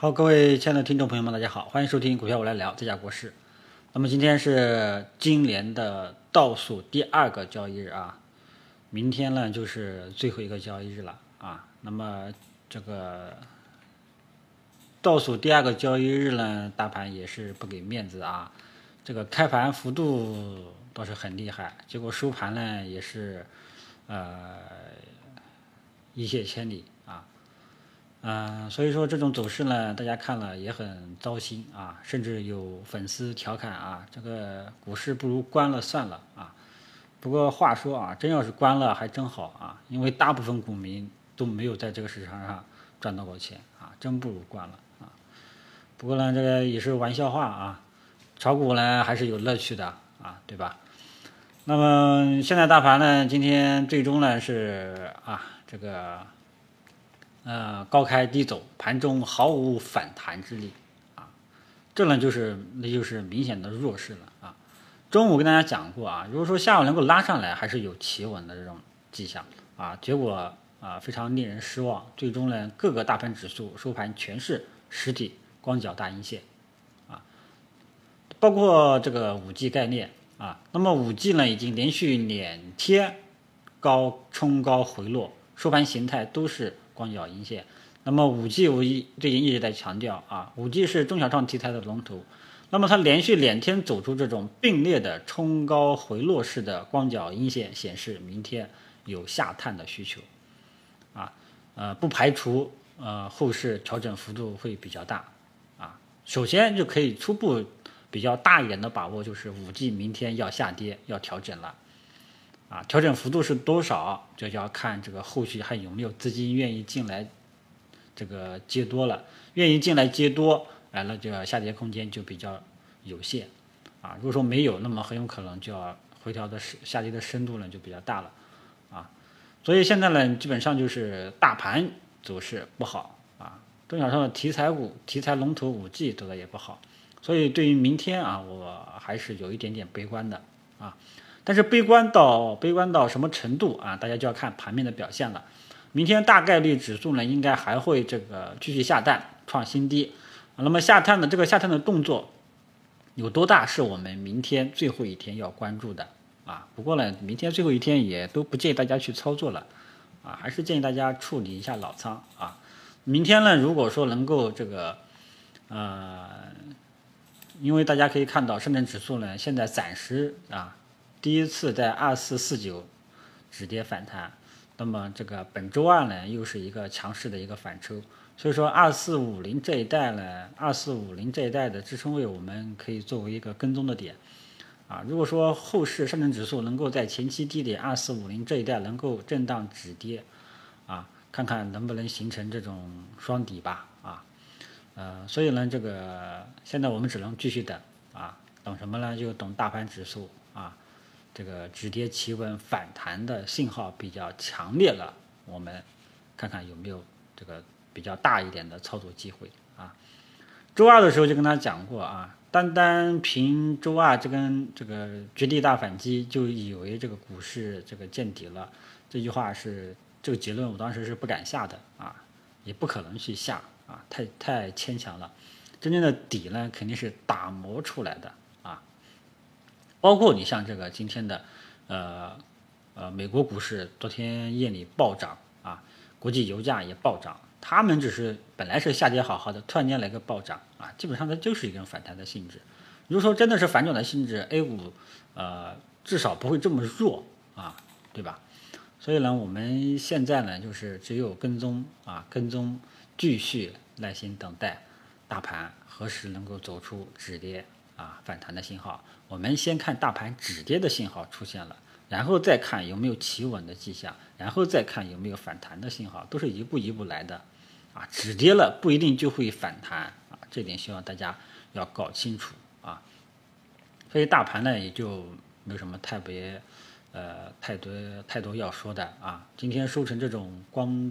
好，各位亲爱的听众朋友们，大家好，欢迎收听股票我来聊这家国事。那么今天是今年的倒数第二个交易日啊，明天呢就是最后一个交易日了啊。那么这个倒数第二个交易日呢，大盘也是不给面子啊，这个开盘幅度倒是很厉害，结果收盘呢也是呃一泻千里。嗯，所以说这种走势呢，大家看了也很糟心啊，甚至有粉丝调侃啊，这个股市不如关了算了啊。不过话说啊，真要是关了还真好啊，因为大部分股民都没有在这个市场上赚到过钱啊，真不如关了啊。不过呢，这个也是玩笑话啊，炒股呢还是有乐趣的啊，对吧？那么现在大盘呢，今天最终呢是啊这个。呃，高开低走，盘中毫无反弹之力，啊，这呢就是那就是明显的弱势了啊。中午跟大家讲过啊，如果说下午能够拉上来，还是有企稳的这种迹象啊。结果啊，非常令人失望，最终呢，各个大盘指数收盘全是实体光脚大阴线，啊，包括这个五 G 概念啊。那么五 G 呢，已经连续两天高冲高回落，收盘形态都是。光脚阴线，那么五 G 我一最近一直在强调啊，五 G 是中小创题材的龙头，那么它连续两天走出这种并列的冲高回落式的光脚阴线，显示明天有下探的需求，啊，呃，不排除呃后市调整幅度会比较大，啊，首先就可以初步比较大一点的把握就是五 G 明天要下跌要调整了。啊，调整幅度是多少，就要看这个后续还有没有资金愿意进来，这个接多了，愿意进来接多，哎，那就下跌空间就比较有限。啊，如果说没有，那么很有可能就要回调的深下跌的深度呢就比较大了。啊，所以现在呢，基本上就是大盘走势不好啊，中小创的题材股、题材龙头五 G 走的也不好，所以对于明天啊，我还是有一点点悲观的啊。但是悲观到悲观到什么程度啊？大家就要看盘面的表现了。明天大概率指数呢，应该还会这个继续下探创新低。那么下探的这个下探的动作有多大，是我们明天最后一天要关注的啊。不过呢，明天最后一天也都不建议大家去操作了啊，还是建议大家处理一下老仓啊。明天呢，如果说能够这个呃，因为大家可以看到，深圳指数呢，现在暂时啊。第一次在二四四九止跌反弹，那么这个本周二呢又是一个强势的一个反抽，所以说二四五零这一带呢，二四五零这一带的支撑位我们可以作为一个跟踪的点，啊，如果说后市上证指数能够在前期低点二四五零这一带能够震荡止跌，啊，看看能不能形成这种双底吧，啊，呃，所以呢，这个现在我们只能继续等，啊，等什么呢？就等大盘指数啊。这个止跌企稳反弹的信号比较强烈了，我们看看有没有这个比较大一点的操作机会啊。周二的时候就跟他讲过啊，单单凭周二这根这个绝地大反击就以为这个股市这个见底了，这句话是这个结论，我当时是不敢下的啊，也不可能去下啊，太太牵强了。真正的底呢，肯定是打磨出来的。包括你像这个今天的，呃，呃，美国股市昨天夜里暴涨啊，国际油价也暴涨，他们只是本来是下跌好好的，突然间来个暴涨啊，基本上它就是一种反弹的性质。如果说真的是反转的性质，A 股呃至少不会这么弱啊，对吧？所以呢，我们现在呢就是只有跟踪啊，跟踪，继续耐心等待大盘何时能够走出止跌。啊，反弹的信号，我们先看大盘止跌的信号出现了，然后再看有没有企稳的迹象，然后再看有没有反弹的信号，都是一步一步来的。啊，止跌了不一定就会反弹啊，这点希望大家要搞清楚啊。所以大盘呢也就没有什么特别，呃，太多太多要说的啊。今天收成这种光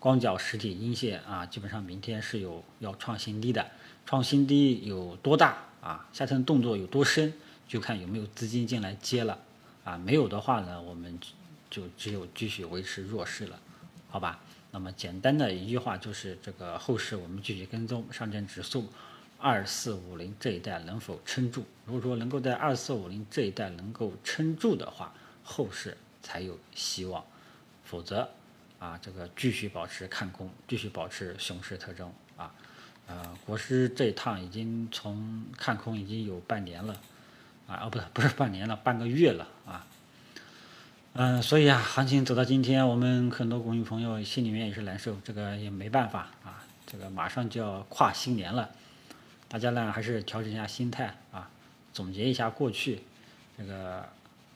光脚实体阴线啊，基本上明天是有要创新低的，创新低有多大？啊，下层动作有多深，就看有没有资金进来接了，啊，没有的话呢，我们就只有继续维持弱势了，好吧？那么简单的一句话就是这个后市我们继续跟踪上证指数二四五零这一带能否撑住？如果说能够在二四五零这一带能够撑住的话，后市才有希望，否则啊这个继续保持看空，继续保持熊市特征啊。呃，国师这一趟已经从看空已经有半年了，啊，哦，不是不是半年了，半个月了啊。嗯，所以啊，行情走到今天，我们很多股民朋友心里面也是难受，这个也没办法啊。这个马上就要跨新年了，大家呢还是调整一下心态啊，总结一下过去，这个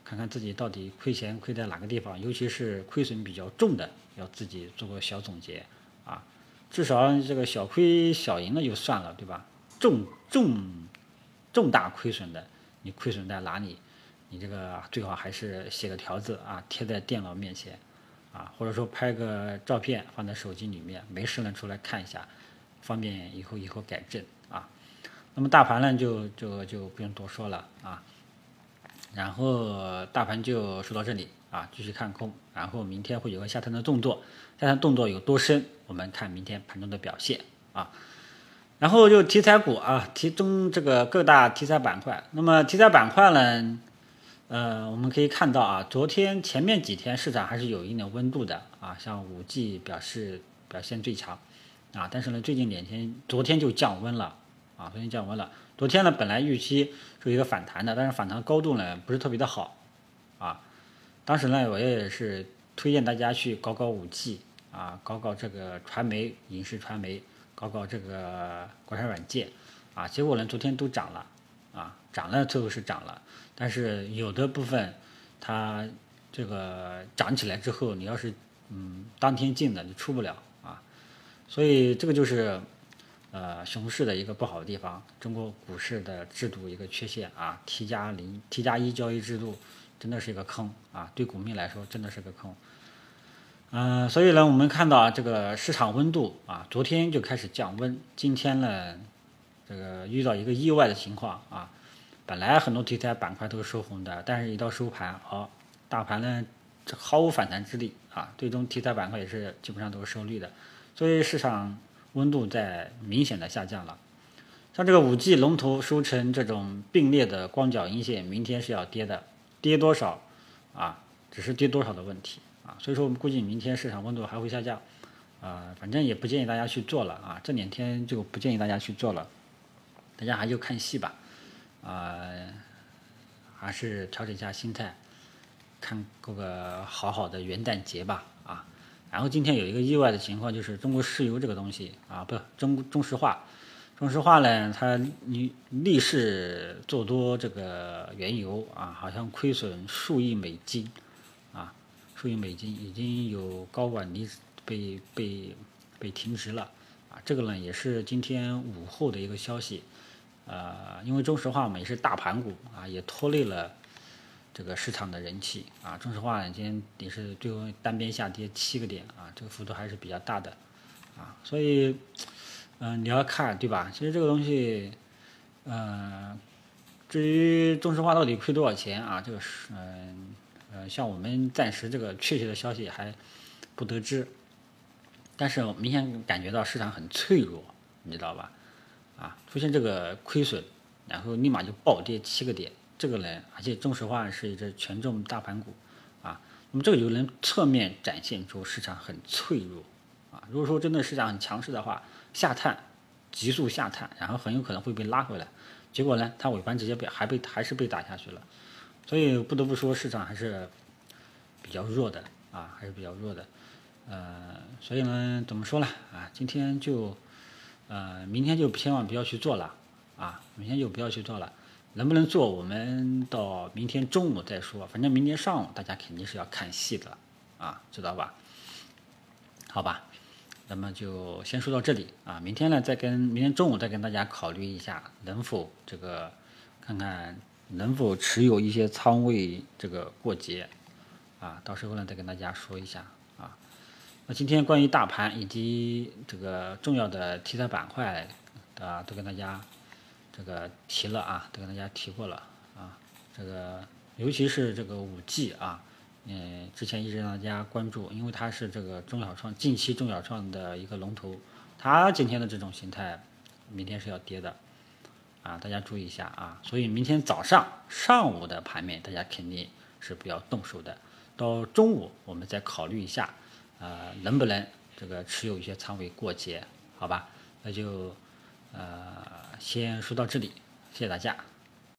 看看自己到底亏钱亏在哪个地方，尤其是亏损比较重的，要自己做个小总结啊。至少这个小亏小赢的就算了，对吧？重重重大亏损的，你亏损在哪里？你这个最好还是写个条子啊，贴在电脑面前，啊，或者说拍个照片放在手机里面，没事呢出来看一下，方便以后以后改正啊。那么大盘呢，就就就不用多说了啊。然后大盘就说到这里啊，继续看空，然后明天会有个下探的动作，下探动作有多深，我们看明天盘中的表现啊。然后就题材股啊，题中这个各大题材板块，那么题材板块呢？呃，我们可以看到啊，昨天前面几天市场还是有一定的温度的啊，像五 G 表示表现最强啊，但是呢，最近两天，昨天就降温了啊，昨天降温了。昨天呢，本来预期是一个反弹的，但是反弹高度呢不是特别的好啊。当时呢，我也是推荐大家去搞搞五 G 啊，搞搞这个传媒、影视传媒，搞搞这个国产软件啊，结果呢，昨天都涨了啊，涨了最后是涨了。但是有的部分，它这个涨起来之后，你要是嗯当天进的，你出不了啊。所以这个就是呃熊市的一个不好的地方，中国股市的制度一个缺陷啊。T 加零 T 加一交易制度真的是一个坑啊，对股民来说真的是个坑。嗯，所以呢，我们看到这个市场温度啊，昨天就开始降温，今天呢，这个遇到一个意外的情况啊。本来很多题材板块都是收红的，但是一到收盘，哦，大盘呢毫无反弹之力啊，最终题材板块也是基本上都是收绿的，所以市场温度在明显的下降了。像这个五 G 龙头收成这种并列的光脚阴线，明天是要跌的，跌多少啊？只是跌多少的问题啊，所以说我们估计明天市场温度还会下降，啊，反正也不建议大家去做了啊，这两天就不建议大家去做了，大家还就看戏吧。啊，还是调整一下心态，看过个好好的元旦节吧啊。然后今天有一个意外的情况，就是中国石油这个东西啊，不中中石化，中石化呢，它你逆势做多这个原油啊，好像亏损数亿美金啊，数亿美金已经有高管离职被被被停职了啊。这个呢，也是今天午后的一个消息。呃，因为中石化嘛也是大盘股啊，也拖累了这个市场的人气啊。中石化今天也是最后单边下跌七个点啊，这个幅度还是比较大的啊。所以，嗯，你要看对吧？其实这个东西，嗯，至于中石化到底亏多少钱啊，这个是嗯呃，像我们暂时这个确切的消息还不得知，但是明显感觉到市场很脆弱，你知道吧？啊，出现这个亏损，然后立马就暴跌七个点，这个呢，而且中石化是一只权重大盘股，啊，那么这个就能侧面展现出市场很脆弱，啊，如果说真的市场很强势的话，下探，急速下探，然后很有可能会被拉回来，结果呢，它尾盘直接被还被还是被打下去了，所以不得不说市场还是比较弱的，啊，还是比较弱的，呃，所以呢，怎么说呢，啊，今天就。呃，明天就千万不要去做了，啊，明天就不要去做了。能不能做，我们到明天中午再说。反正明天上午大家肯定是要看戏的，啊，知道吧？好吧，那么就先说到这里啊。明天呢，再跟明天中午再跟大家考虑一下，能否这个看看能否持有一些仓位这个过节，啊，到时候呢再跟大家说一下啊。那今天关于大盘以及这个重要的题材板块啊，都跟大家这个提了啊，都跟大家提过了啊。这个尤其是这个五 G 啊，嗯，之前一直让大家关注，因为它是这个中小创近期中小创的一个龙头，它今天的这种形态，明天是要跌的，啊，大家注意一下啊。所以明天早上上午的盘面，大家肯定是不要动手的，到中午我们再考虑一下，呃，能不能这个持有一些仓位过节，好吧？那就呃先说到这里，谢谢大家。